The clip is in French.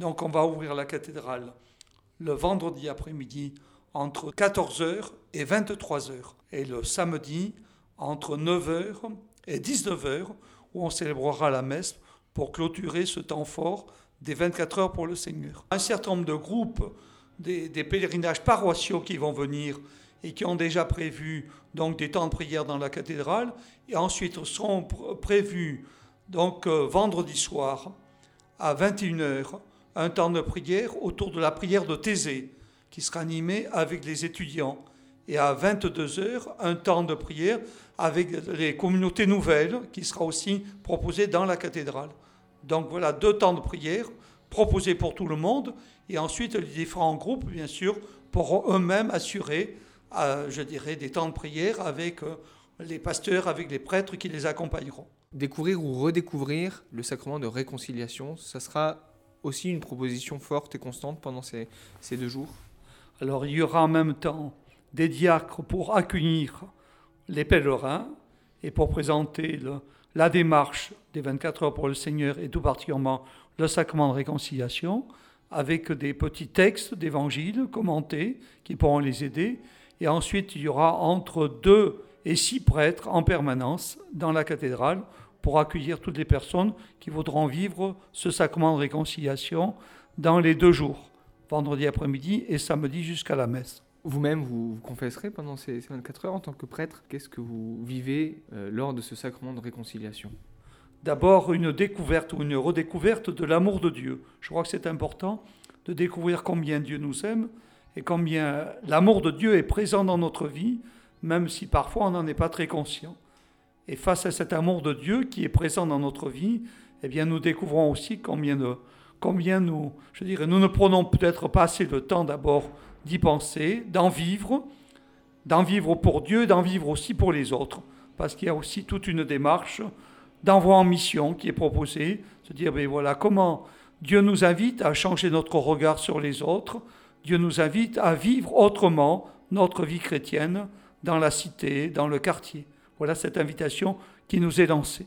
Donc on va ouvrir la cathédrale le vendredi après-midi entre 14h et 23h. Et le samedi entre 9h et 19h où on célébrera la messe pour clôturer ce temps fort des 24 heures pour le Seigneur. Un certain nombre de groupes, des, pèlerinages paroissiaux qui vont venir et qui ont déjà prévu donc des temps de prière dans la cathédrale, et ensuite seront prévus donc euh, vendredi soir à 21h un temps de prière autour de la prière de Thésée qui sera animé avec les étudiants et à 22h un temps de prière avec les communautés nouvelles qui sera aussi proposé dans la cathédrale. Donc voilà deux temps de prière proposés pour tout le monde et ensuite les différents groupes, bien sûr, pourront eux-mêmes assurer, euh, je dirais, des temps de prière avec euh, les pasteurs, avec les prêtres qui les accompagneront. Découvrir ou redécouvrir le sacrement de réconciliation, ça sera aussi une proposition forte et constante pendant ces, ces deux jours Alors il y aura en même temps des diacres pour accueillir les pèlerins et pour présenter la démarche des 24 heures pour le Seigneur et tout particulièrement le sacrement de réconciliation, avec des petits textes d'évangile commentés qui pourront les aider. Et ensuite, il y aura entre deux et six prêtres en permanence dans la cathédrale pour accueillir toutes les personnes qui voudront vivre ce sacrement de réconciliation dans les deux jours, vendredi après-midi et samedi jusqu'à la messe. Vous-même, vous, vous, confesserez pendant ces, 24 heures en tant que prêtre. Qu'est-ce que vous vivez euh, lors de ce sacrement de réconciliation? D'abord, une découverte ou une redécouverte de l'amour de Dieu. Je crois que c'est important de découvrir combien Dieu nous aime et combien l'amour de Dieu est présent dans notre vie, même si parfois on n'en est pas très conscient. Et face à cet amour de Dieu qui est présent dans notre vie, eh bien, nous découvrons aussi combien, nous, je nous ne prenons peut-être pas assez de temps d'abord d'y penser, d'en vivre, d'en vivre pour Dieu, d'en vivre aussi pour les autres, parce qu'il y a aussi toute une démarche d'envoi en mission qui est proposée, se dire, ben voilà, comment Dieu nous invite à changer notre regard sur les autres, Dieu nous invite à vivre autrement notre vie chrétienne dans la cité, dans le quartier. Voilà cette invitation qui nous est lancée.